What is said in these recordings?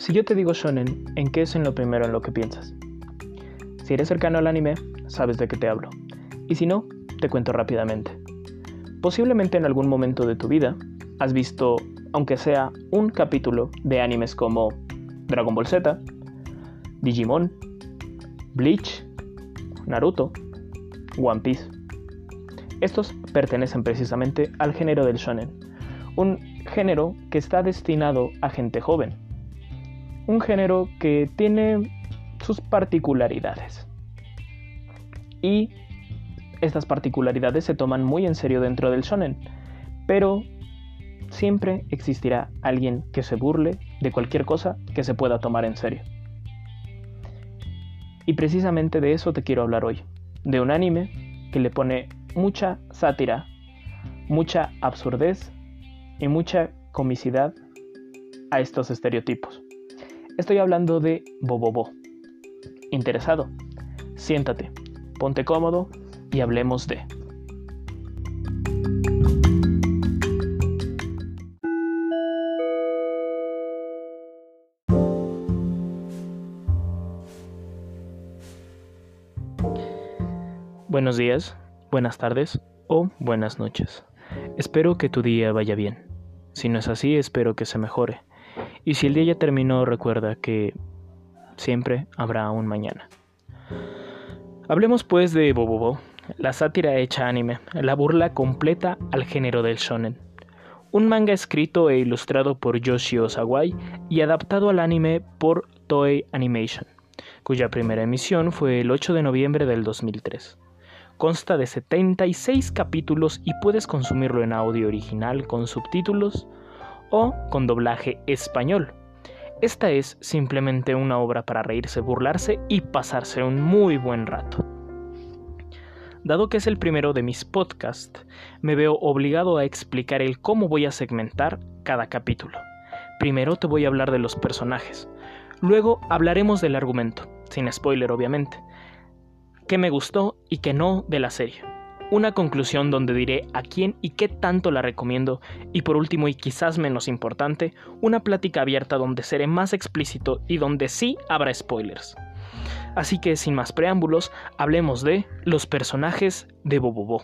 Si yo te digo shonen, ¿en qué es en lo primero en lo que piensas? Si eres cercano al anime, sabes de qué te hablo. Y si no, te cuento rápidamente. Posiblemente en algún momento de tu vida has visto, aunque sea un capítulo de animes como Dragon Ball Z, Digimon, Bleach, Naruto, One Piece. Estos pertenecen precisamente al género del shonen, un género que está destinado a gente joven, un género que tiene sus particularidades. Y estas particularidades se toman muy en serio dentro del shonen, pero siempre existirá alguien que se burle de cualquier cosa que se pueda tomar en serio. Y precisamente de eso te quiero hablar hoy, de un anime que le pone mucha sátira, mucha absurdez y mucha comicidad a estos estereotipos. Estoy hablando de Bobobo. ¿Interesado? Siéntate, ponte cómodo y hablemos de... Buenos días, buenas tardes o buenas noches. Espero que tu día vaya bien. Si no es así, espero que se mejore. Y si el día ya terminó, recuerda que siempre habrá un mañana. Hablemos pues de Bobobo, la sátira hecha anime, la burla completa al género del shonen. Un manga escrito e ilustrado por Yoshio Sawai y adaptado al anime por Toei Animation, cuya primera emisión fue el 8 de noviembre del 2003. Consta de 76 capítulos y puedes consumirlo en audio original con subtítulos o con doblaje español. Esta es simplemente una obra para reírse, burlarse y pasarse un muy buen rato. Dado que es el primero de mis podcasts, me veo obligado a explicar el cómo voy a segmentar cada capítulo. Primero te voy a hablar de los personajes, luego hablaremos del argumento, sin spoiler obviamente, qué me gustó y qué no de la serie. Una conclusión donde diré a quién y qué tanto la recomiendo y por último y quizás menos importante, una plática abierta donde seré más explícito y donde sí habrá spoilers. Así que sin más preámbulos, hablemos de los personajes de Bobobo.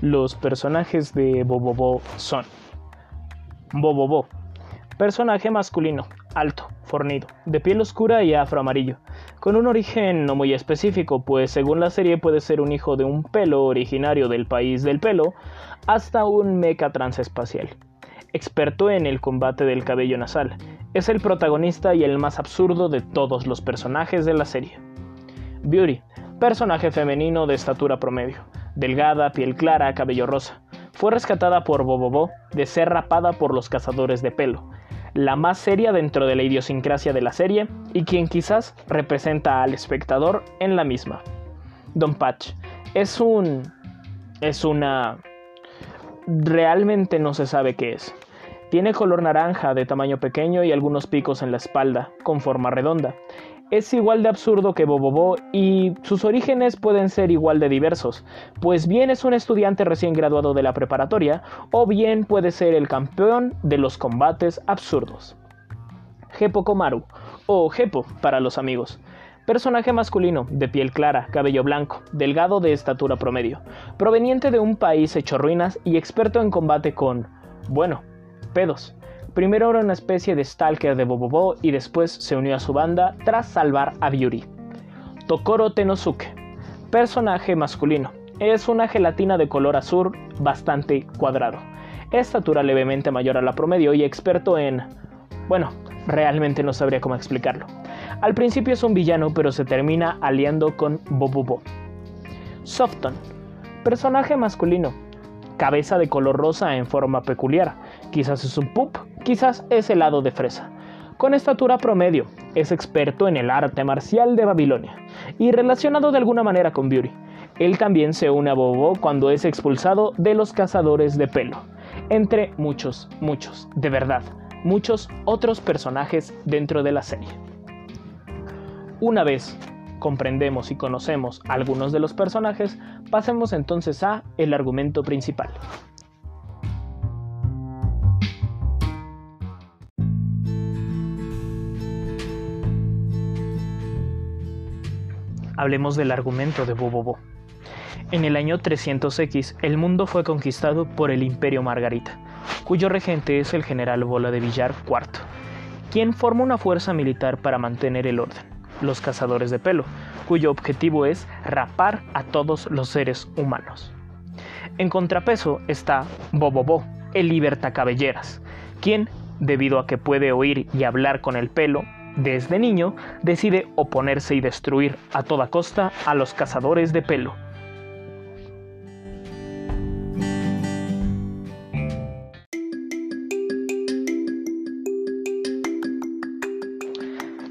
Los personajes de Bobobo son Bobobo, personaje masculino, alto, fornido, de piel oscura y afroamarillo, con un origen no muy específico, pues según la serie puede ser un hijo de un pelo originario del país del pelo, hasta un mecha transespacial. Experto en el combate del cabello nasal, es el protagonista y el más absurdo de todos los personajes de la serie. Beauty, personaje femenino de estatura promedio, delgada, piel clara, cabello rosa. Fue rescatada por Bobobo de ser rapada por los cazadores de pelo, la más seria dentro de la idiosincrasia de la serie y quien quizás representa al espectador en la misma. Don Patch es un... es una... realmente no se sabe qué es. Tiene color naranja de tamaño pequeño y algunos picos en la espalda, con forma redonda es igual de absurdo que Bobobo y sus orígenes pueden ser igual de diversos, pues bien es un estudiante recién graduado de la preparatoria o bien puede ser el campeón de los combates absurdos. Hepo Komaru, o Hepo para los amigos. Personaje masculino, de piel clara, cabello blanco, delgado de estatura promedio, proveniente de un país hecho ruinas y experto en combate con, bueno, pedos. Primero era una especie de stalker de Bobobo y después se unió a su banda tras salvar a Byuri. Tokoro Tenosuke, personaje masculino, es una gelatina de color azul bastante cuadrado, estatura levemente mayor a la promedio y experto en... bueno, realmente no sabría cómo explicarlo. Al principio es un villano pero se termina aliando con Bobobo. Softon, personaje masculino, cabeza de color rosa en forma peculiar, quizás es un pup, quizás es helado de fresa. Con estatura promedio, es experto en el arte marcial de Babilonia y relacionado de alguna manera con Beauty. Él también se une a Bobo cuando es expulsado de los cazadores de pelo, entre muchos, muchos, de verdad, muchos otros personajes dentro de la serie. Una vez comprendemos y conocemos algunos de los personajes, pasemos entonces a el argumento principal. Hablemos del argumento de Bobobo. En el año 300X, el mundo fue conquistado por el Imperio Margarita, cuyo regente es el general Bola de Villar IV, quien forma una fuerza militar para mantener el orden, los cazadores de pelo, cuyo objetivo es rapar a todos los seres humanos. En contrapeso está Bobobo, el libertacabelleras, quien, debido a que puede oír y hablar con el pelo, desde niño decide oponerse y destruir a toda costa a los cazadores de pelo.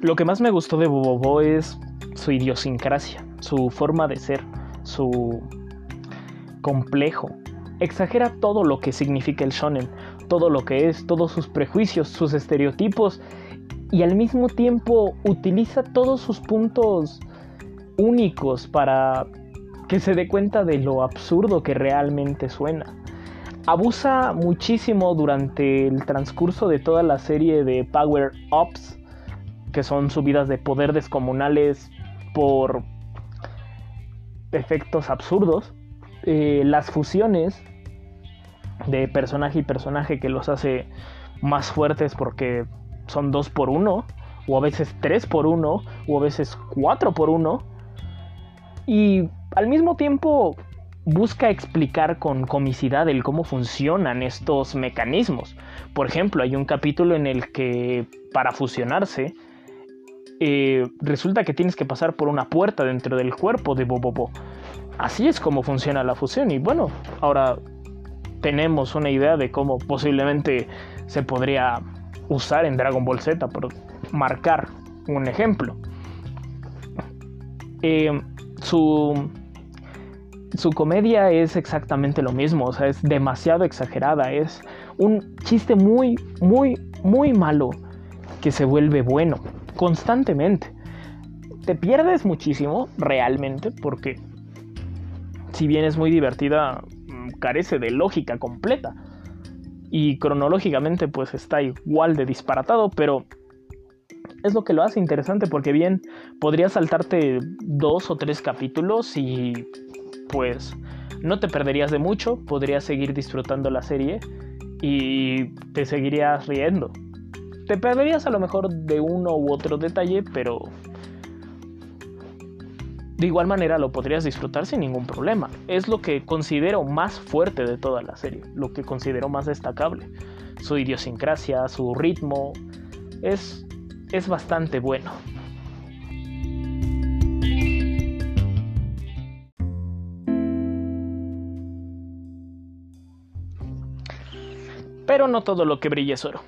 Lo que más me gustó de Bobobo es su idiosincrasia, su forma de ser, su complejo. Exagera todo lo que significa el shonen, todo lo que es, todos sus prejuicios, sus estereotipos y al mismo tiempo utiliza todos sus puntos únicos para que se dé cuenta de lo absurdo que realmente suena. Abusa muchísimo durante el transcurso de toda la serie de Power Ups, que son subidas de poder descomunales por efectos absurdos. Eh, las fusiones de personaje y personaje que los hace más fuertes porque son 2 por 1 o a veces 3 por 1 o a veces 4 por 1 y al mismo tiempo busca explicar con comicidad el cómo funcionan estos mecanismos. Por ejemplo, hay un capítulo en el que para fusionarse eh, resulta que tienes que pasar por una puerta dentro del cuerpo de Bobobo. Así es como funciona la fusión y bueno, ahora tenemos una idea de cómo posiblemente se podría usar en Dragon Ball Z, por marcar un ejemplo. Eh, su, su comedia es exactamente lo mismo, o sea, es demasiado exagerada, es un chiste muy, muy, muy malo que se vuelve bueno constantemente. Te pierdes muchísimo realmente porque si bien es muy divertida, mm, carece de lógica completa y cronológicamente pues está igual de disparatado, pero es lo que lo hace interesante porque bien podrías saltarte dos o tres capítulos y pues no te perderías de mucho, podrías seguir disfrutando la serie y te seguirías riendo. Te perderías a lo mejor de uno u otro detalle, pero de igual manera lo podrías disfrutar sin ningún problema. Es lo que considero más fuerte de toda la serie, lo que considero más destacable. Su idiosincrasia, su ritmo, es, es bastante bueno. Pero no todo lo que brilla es oro.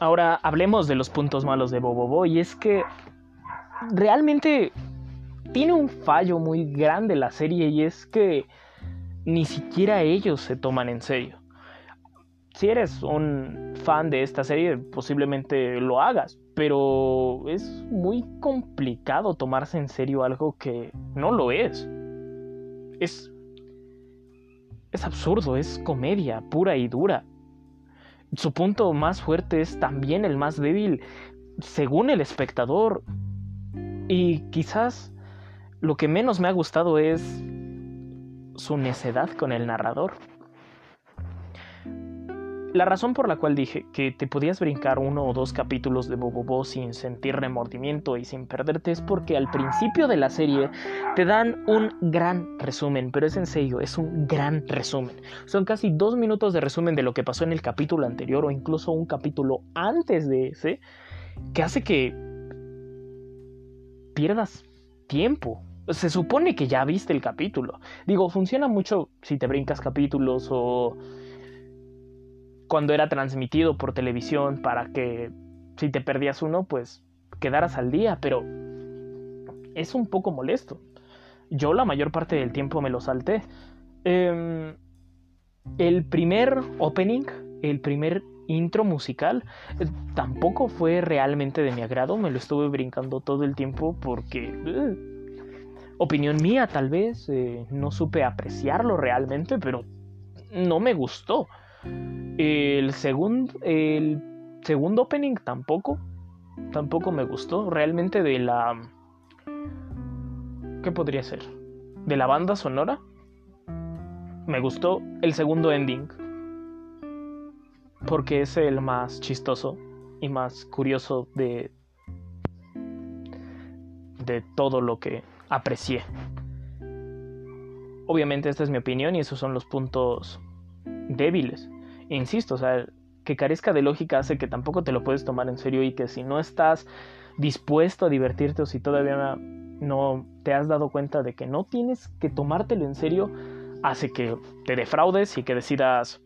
Ahora hablemos de los puntos malos de Bobobo y es que realmente tiene un fallo muy grande la serie y es que ni siquiera ellos se toman en serio. Si eres un fan de esta serie, posiblemente lo hagas, pero es muy complicado tomarse en serio algo que no lo es. Es es absurdo, es comedia pura y dura. Su punto más fuerte es también el más débil según el espectador. Y quizás lo que menos me ha gustado es su necedad con el narrador. La razón por la cual dije que te podías brincar uno o dos capítulos de Bobobo sin sentir remordimiento y sin perderte es porque al principio de la serie te dan un gran resumen, pero es en serio, es un gran resumen. Son casi dos minutos de resumen de lo que pasó en el capítulo anterior o incluso un capítulo antes de ese, que hace que pierdas tiempo se supone que ya viste el capítulo. Digo, funciona mucho si te brincas capítulos o cuando era transmitido por televisión para que si te perdías uno, pues quedaras al día, pero es un poco molesto. Yo la mayor parte del tiempo me lo salté. Em, el primer opening, el primer intro musical, eh, tampoco fue realmente de mi agrado. Me lo estuve brincando todo el tiempo porque... Opinión mía tal vez, eh, no supe apreciarlo realmente, pero no me gustó. El segundo, el segundo opening tampoco, tampoco me gustó. Realmente de la... ¿Qué podría ser? De la banda sonora. Me gustó el segundo ending. Porque es el más chistoso y más curioso de... De todo lo que aprecié. Obviamente esta es mi opinión y esos son los puntos débiles. insisto, o sea, que carezca de lógica hace que tampoco te lo puedes tomar en serio y que si no estás dispuesto a divertirte o si todavía no te has dado cuenta de que no tienes que tomártelo en serio, hace que te defraudes y que decidas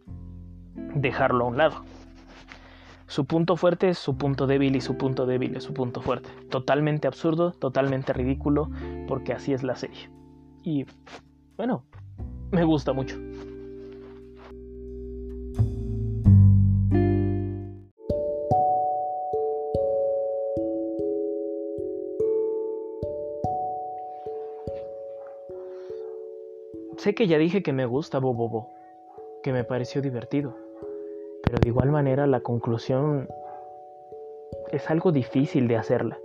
dejarlo a un lado. Su punto fuerte es su punto débil y su punto débil es su punto fuerte. Totalmente absurdo, totalmente ridículo, porque así es la serie. Y bueno, me gusta mucho. Sé que ya dije que me gusta Bobobo, que me pareció divertido pero de igual manera la conclusión es algo difícil de hacerla.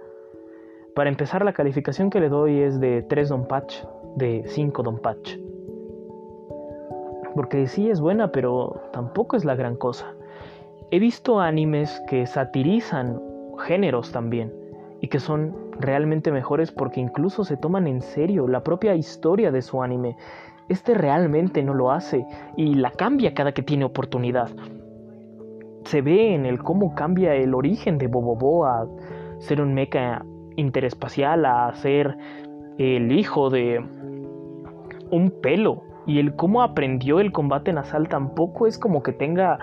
Para empezar, la calificación que le doy es de 3 Don Patch, de 5 Don Patch. Porque sí es buena, pero tampoco es la gran cosa. He visto animes que satirizan géneros también y que son realmente mejores porque incluso se toman en serio la propia historia de su anime. Este realmente no lo hace y la cambia cada que tiene oportunidad se ve en el cómo cambia el origen de Bobobo a ser un mecha interespacial, a ser el hijo de un pelo. Y el cómo aprendió el combate nasal tampoco es como que tenga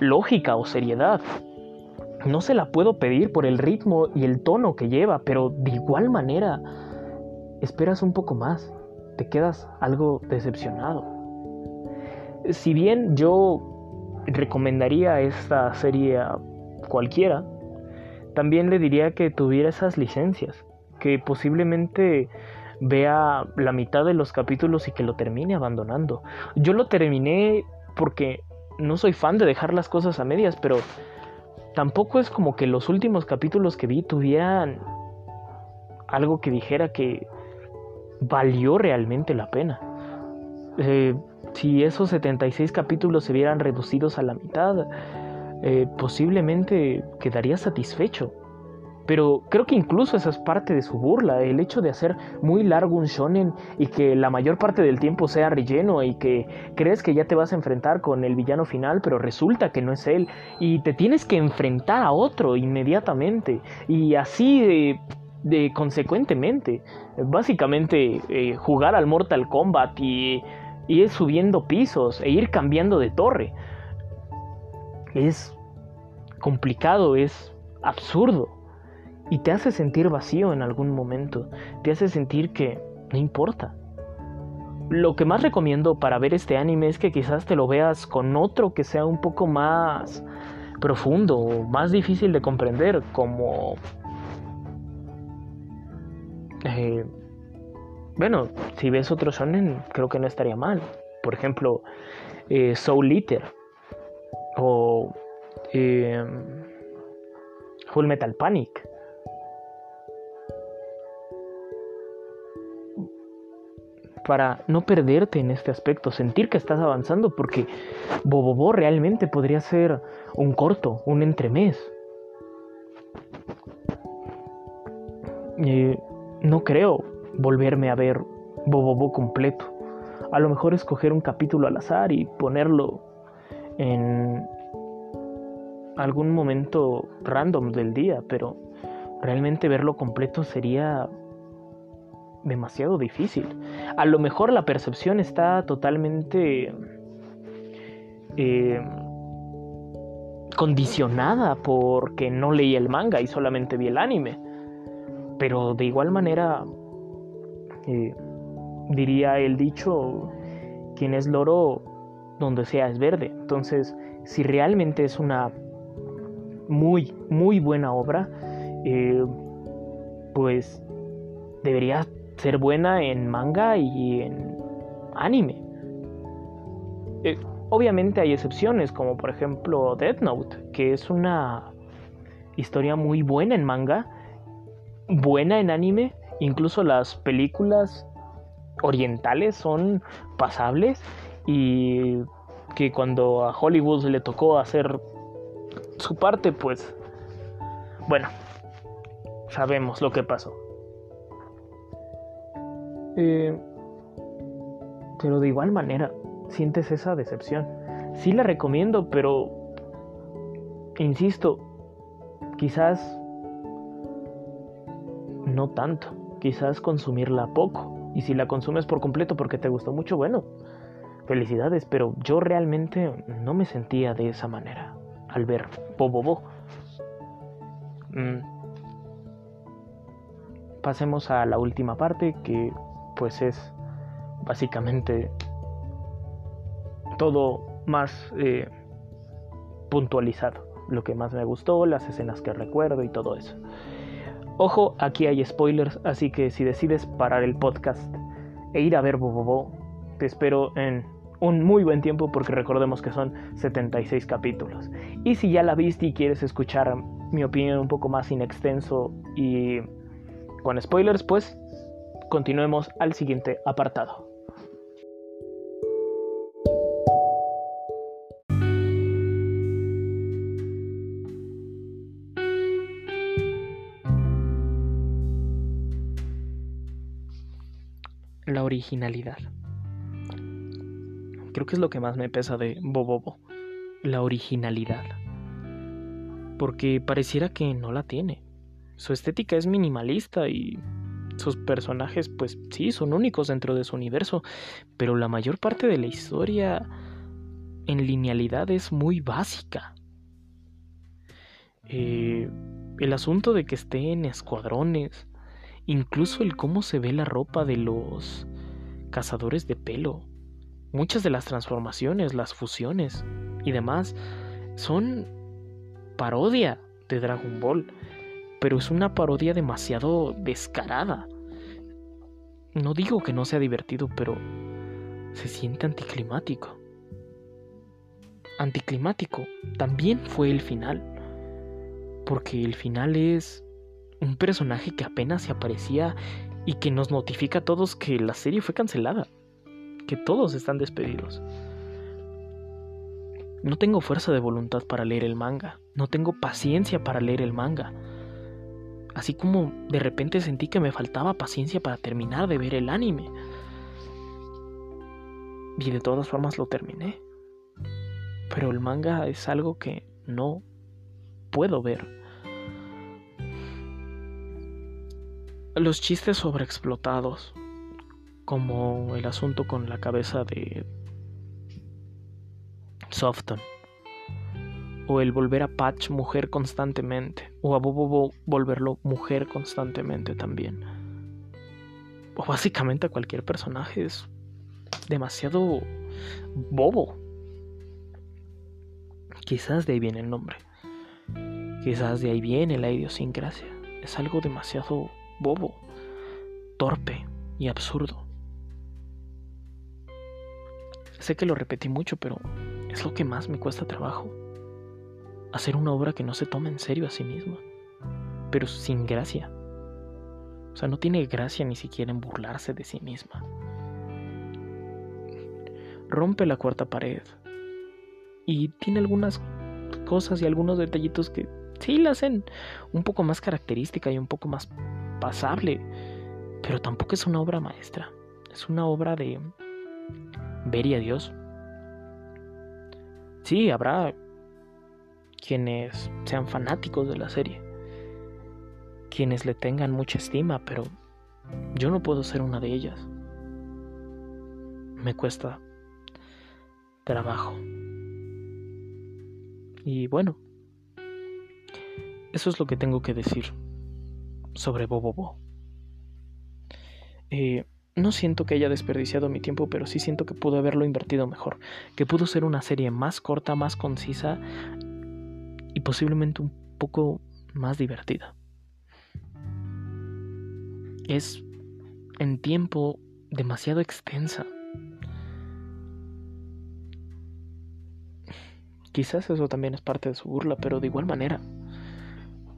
lógica o seriedad. No se la puedo pedir por el ritmo y el tono que lleva, pero de igual manera esperas un poco más, te quedas algo decepcionado. Si bien yo recomendaría esta serie a cualquiera, también le diría que tuviera esas licencias, que posiblemente vea la mitad de los capítulos y que lo termine abandonando. Yo lo terminé porque no soy fan de dejar las cosas a medias, pero tampoco es como que los últimos capítulos que vi tuvieran algo que dijera que valió realmente la pena. Eh, si esos 76 capítulos se vieran reducidos a la mitad, eh, posiblemente quedaría satisfecho. Pero creo que incluso esa es parte de su burla, el hecho de hacer muy largo un shonen y que la mayor parte del tiempo sea relleno y que crees que ya te vas a enfrentar con el villano final, pero resulta que no es él. Y te tienes que enfrentar a otro inmediatamente. Y así de, consecuentemente, básicamente eh, jugar al Mortal Kombat y ir subiendo pisos e ir cambiando de torre. Es complicado, es absurdo y te hace sentir vacío en algún momento, te hace sentir que no importa. Lo que más recomiendo para ver este anime es que quizás te lo veas con otro que sea un poco más profundo o más difícil de comprender, como eh, bueno, si ves otro shonen, creo que no estaría mal. Por ejemplo, eh, Soul Eater o eh, Full Metal Panic. Para no perderte en este aspecto, sentir que estás avanzando, porque Bobobo realmente podría ser un corto, un entremés. Eh, no creo volverme a ver Bobobo completo. A lo mejor escoger un capítulo al azar y ponerlo en algún momento random del día, pero realmente verlo completo sería demasiado difícil. A lo mejor la percepción está totalmente eh, condicionada porque no leí el manga y solamente vi el anime. Pero de igual manera eh, diría el dicho, quien es loro donde sea es verde. Entonces, si realmente es una muy, muy buena obra, eh, pues debería ser buena en manga y en anime. Eh, obviamente hay excepciones, como por ejemplo Death Note, que es una historia muy buena en manga, buena en anime, incluso las películas orientales son pasables y que cuando a Hollywood le tocó hacer su parte, pues bueno, sabemos lo que pasó. Eh, pero de igual manera, sientes esa decepción. Sí la recomiendo, pero insisto, quizás no tanto, quizás consumirla poco. Y si la consumes por completo porque te gustó mucho, bueno, felicidades, pero yo realmente no me sentía de esa manera al ver Bobobo. Mm. Pasemos a la última parte que pues es básicamente todo más eh, puntualizado. Lo que más me gustó, las escenas que recuerdo y todo eso. Ojo, aquí hay spoilers, así que si decides parar el podcast e ir a ver Bobobo, te espero en un muy buen tiempo porque recordemos que son 76 capítulos. Y si ya la viste y quieres escuchar mi opinión un poco más inextenso y con spoilers, pues continuemos al siguiente apartado. Originalidad. Creo que es lo que más me pesa de Bobobo, la originalidad. Porque pareciera que no la tiene. Su estética es minimalista y sus personajes pues sí son únicos dentro de su universo, pero la mayor parte de la historia en linealidad es muy básica. Eh, el asunto de que esté en escuadrones, incluso el cómo se ve la ropa de los cazadores de pelo, Muchas de las transformaciones, las fusiones y demás son parodia de Dragon Ball, pero es una parodia demasiado descarada. No digo que no sea divertido, pero se siente anticlimático. Anticlimático también fue el final, porque el final es un personaje que apenas se aparecía y que nos notifica a todos que la serie fue cancelada que todos están despedidos. No tengo fuerza de voluntad para leer el manga, no tengo paciencia para leer el manga. Así como de repente sentí que me faltaba paciencia para terminar de ver el anime. Y de todas formas lo terminé. Pero el manga es algo que no puedo ver. Los chistes sobreexplotados, como el asunto con la cabeza de Softon. O el volver a Patch mujer constantemente. O a Bobo volverlo mujer constantemente también. O básicamente a cualquier personaje. Es demasiado bobo. Quizás de ahí viene el nombre. Quizás de ahí viene la idiosincrasia. Es algo demasiado bobo, torpe y absurdo. Sé que lo repetí mucho, pero es lo que más me cuesta trabajo. Hacer una obra que no se toma en serio a sí misma, pero sin gracia. O sea, no tiene gracia ni siquiera en burlarse de sí misma. Rompe la cuarta pared. Y tiene algunas cosas y algunos detallitos que sí la hacen un poco más característica y un poco más pasable. Pero tampoco es una obra maestra. Es una obra de ver a Dios. Sí, habrá quienes sean fanáticos de la serie, quienes le tengan mucha estima, pero yo no puedo ser una de ellas. Me cuesta trabajo. Y bueno, eso es lo que tengo que decir sobre Bobobo. Eh, no siento que haya desperdiciado mi tiempo, pero sí siento que pudo haberlo invertido mejor, que pudo ser una serie más corta, más concisa y posiblemente un poco más divertida. Es en tiempo demasiado extensa. Quizás eso también es parte de su burla, pero de igual manera,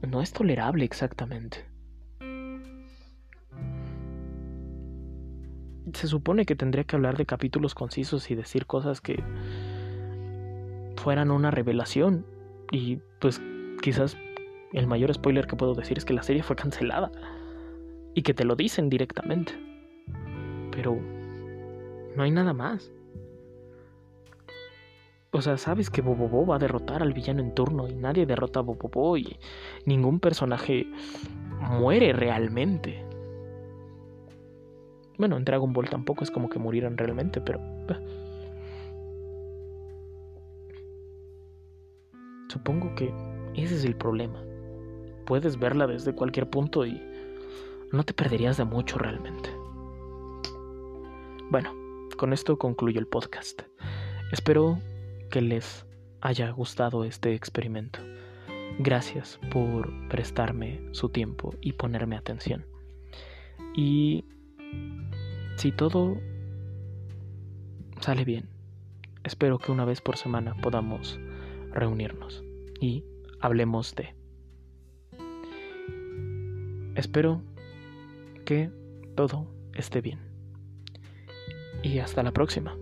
no es tolerable exactamente. Se supone que tendría que hablar de capítulos concisos y decir cosas que fueran una revelación. Y pues quizás el mayor spoiler que puedo decir es que la serie fue cancelada. Y que te lo dicen directamente. Pero no hay nada más. O sea, sabes que Bobobo va a derrotar al villano en turno y nadie derrota a Bobobo y ningún personaje muere realmente. Bueno, en Dragon Ball tampoco es como que murieran realmente, pero... Supongo que ese es el problema. Puedes verla desde cualquier punto y no te perderías de mucho realmente. Bueno, con esto concluyo el podcast. Espero que les haya gustado este experimento. Gracias por prestarme su tiempo y ponerme atención. Y si todo sale bien, espero que una vez por semana podamos reunirnos y hablemos de. Espero que todo esté bien. Y hasta la próxima.